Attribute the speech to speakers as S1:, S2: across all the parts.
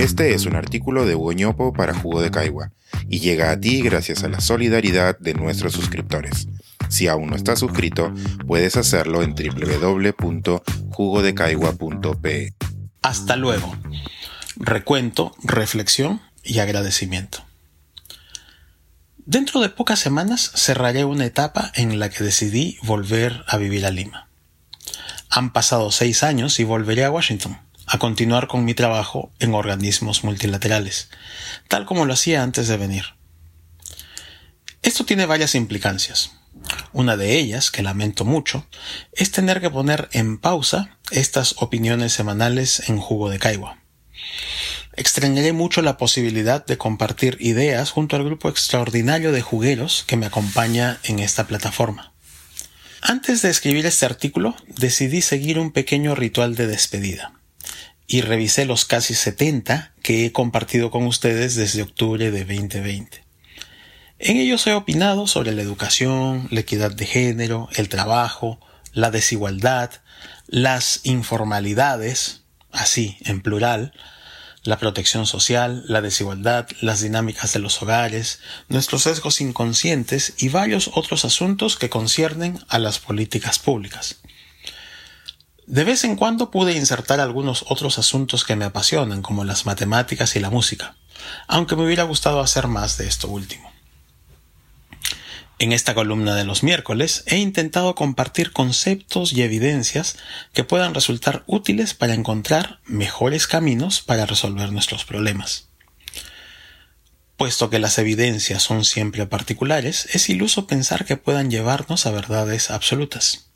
S1: Este es un artículo de Hugo para Jugo de Caigua y llega a ti gracias a la solidaridad de nuestros suscriptores. Si aún no estás suscrito, puedes hacerlo en www.jugodecaigua.pe.
S2: Hasta luego. Recuento, reflexión y agradecimiento. Dentro de pocas semanas cerraré una etapa en la que decidí volver a vivir a Lima. Han pasado seis años y volveré a Washington a continuar con mi trabajo en organismos multilaterales, tal como lo hacía antes de venir. Esto tiene varias implicancias. Una de ellas, que lamento mucho, es tener que poner en pausa estas opiniones semanales en jugo de caigua. Extrañaré mucho la posibilidad de compartir ideas junto al grupo extraordinario de jugueros que me acompaña en esta plataforma. Antes de escribir este artículo, decidí seguir un pequeño ritual de despedida y revisé los casi 70 que he compartido con ustedes desde octubre de 2020. En ellos he opinado sobre la educación, la equidad de género, el trabajo, la desigualdad, las informalidades, así en plural, la protección social, la desigualdad, las dinámicas de los hogares, nuestros sesgos inconscientes y varios otros asuntos que conciernen a las políticas públicas. De vez en cuando pude insertar algunos otros asuntos que me apasionan, como las matemáticas y la música, aunque me hubiera gustado hacer más de esto último. En esta columna de los miércoles he intentado compartir conceptos y evidencias que puedan resultar útiles para encontrar mejores caminos para resolver nuestros problemas. Puesto que las evidencias son siempre particulares, es iluso pensar que puedan llevarnos a verdades absolutas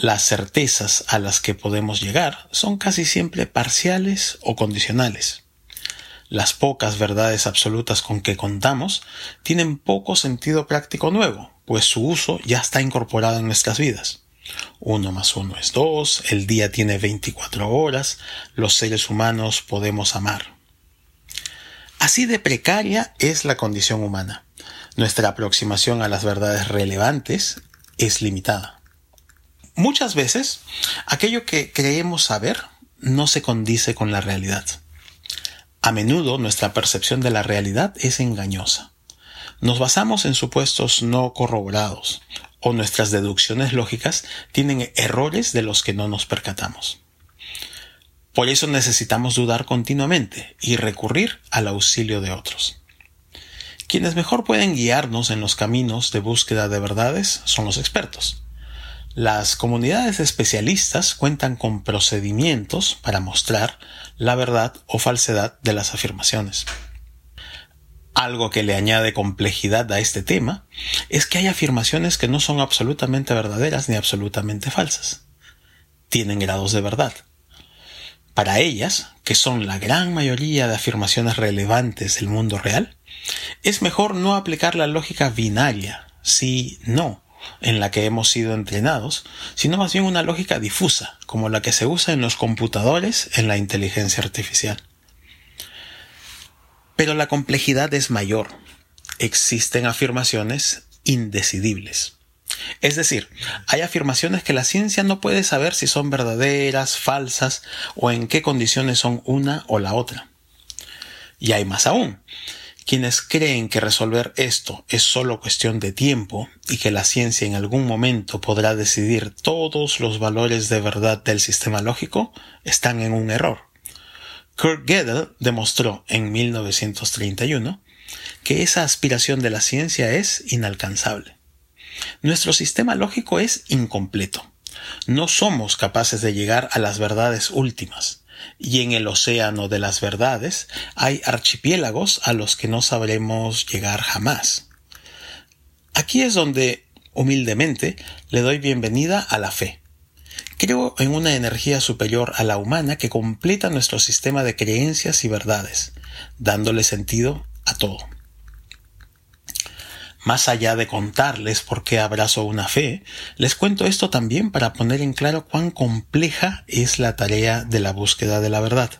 S2: las certezas a las que podemos llegar son casi siempre parciales o condicionales. Las pocas verdades absolutas con que contamos tienen poco sentido práctico nuevo, pues su uso ya está incorporado en nuestras vidas. Uno más uno es dos, el día tiene 24 horas, los seres humanos podemos amar. Así de precaria es la condición humana. Nuestra aproximación a las verdades relevantes es limitada. Muchas veces, aquello que creemos saber no se condice con la realidad. A menudo nuestra percepción de la realidad es engañosa. Nos basamos en supuestos no corroborados, o nuestras deducciones lógicas tienen errores de los que no nos percatamos. Por eso necesitamos dudar continuamente y recurrir al auxilio de otros. Quienes mejor pueden guiarnos en los caminos de búsqueda de verdades son los expertos. Las comunidades especialistas cuentan con procedimientos para mostrar la verdad o falsedad de las afirmaciones. Algo que le añade complejidad a este tema es que hay afirmaciones que no son absolutamente verdaderas ni absolutamente falsas. Tienen grados de verdad. Para ellas, que son la gran mayoría de afirmaciones relevantes del mundo real, es mejor no aplicar la lógica binaria, sí, no, en la que hemos sido entrenados, sino más bien una lógica difusa, como la que se usa en los computadores en la inteligencia artificial. Pero la complejidad es mayor. Existen afirmaciones indecidibles. Es decir, hay afirmaciones que la ciencia no puede saber si son verdaderas, falsas o en qué condiciones son una o la otra. Y hay más aún. Quienes creen que resolver esto es solo cuestión de tiempo y que la ciencia en algún momento podrá decidir todos los valores de verdad del sistema lógico están en un error. Kurt Gödel demostró en 1931 que esa aspiración de la ciencia es inalcanzable. Nuestro sistema lógico es incompleto. No somos capaces de llegar a las verdades últimas y en el océano de las verdades hay archipiélagos a los que no sabremos llegar jamás. Aquí es donde, humildemente, le doy bienvenida a la fe. Creo en una energía superior a la humana que completa nuestro sistema de creencias y verdades, dándole sentido a todo. Más allá de contarles por qué abrazo una fe, les cuento esto también para poner en claro cuán compleja es la tarea de la búsqueda de la verdad.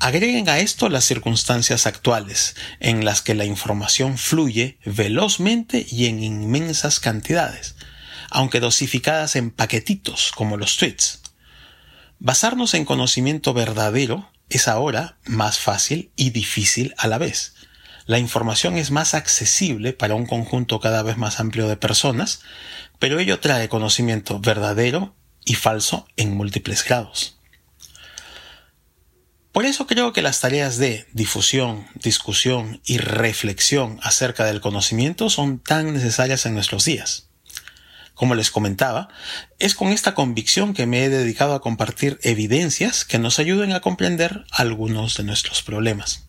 S2: Agreguen a esto las circunstancias actuales, en las que la información fluye velozmente y en inmensas cantidades, aunque dosificadas en paquetitos como los tweets. Basarnos en conocimiento verdadero es ahora más fácil y difícil a la vez. La información es más accesible para un conjunto cada vez más amplio de personas, pero ello trae conocimiento verdadero y falso en múltiples grados. Por eso creo que las tareas de difusión, discusión y reflexión acerca del conocimiento son tan necesarias en nuestros días. Como les comentaba, es con esta convicción que me he dedicado a compartir evidencias que nos ayuden a comprender algunos de nuestros problemas.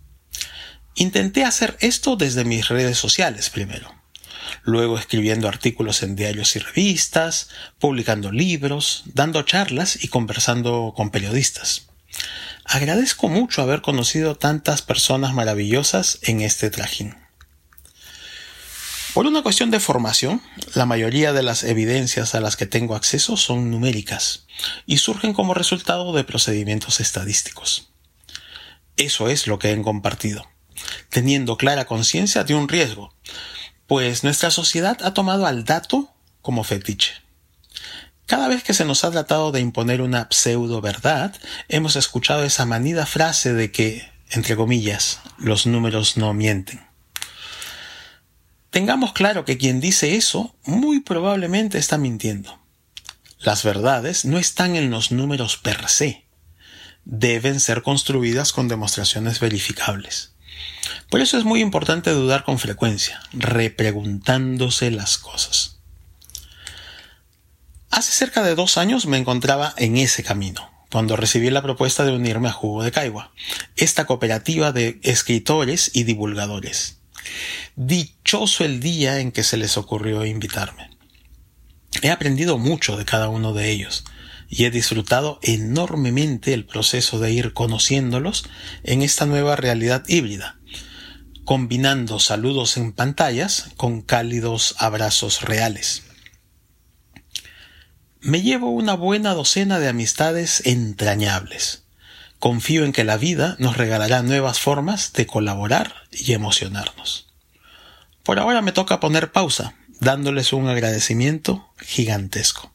S2: Intenté hacer esto desde mis redes sociales primero, luego escribiendo artículos en diarios y revistas, publicando libros, dando charlas y conversando con periodistas. Agradezco mucho haber conocido tantas personas maravillosas en este trajín. Por una cuestión de formación, la mayoría de las evidencias a las que tengo acceso son numéricas y surgen como resultado de procedimientos estadísticos. Eso es lo que he compartido, teniendo clara conciencia de un riesgo, pues nuestra sociedad ha tomado al dato como fetiche. Cada vez que se nos ha tratado de imponer una pseudo verdad, hemos escuchado esa manida frase de que, entre comillas, los números no mienten. Tengamos claro que quien dice eso muy probablemente está mintiendo. Las verdades no están en los números per se. Deben ser construidas con demostraciones verificables. Por eso es muy importante dudar con frecuencia, repreguntándose las cosas. Hace cerca de dos años me encontraba en ese camino, cuando recibí la propuesta de unirme a Jugo de Caigua, esta cooperativa de escritores y divulgadores. Dichoso el día en que se les ocurrió invitarme. He aprendido mucho de cada uno de ellos y he disfrutado enormemente el proceso de ir conociéndolos en esta nueva realidad híbrida, combinando saludos en pantallas con cálidos abrazos reales. Me llevo una buena docena de amistades entrañables. Confío en que la vida nos regalará nuevas formas de colaborar y emocionarnos. Por ahora me toca poner pausa, dándoles un agradecimiento gigantesco.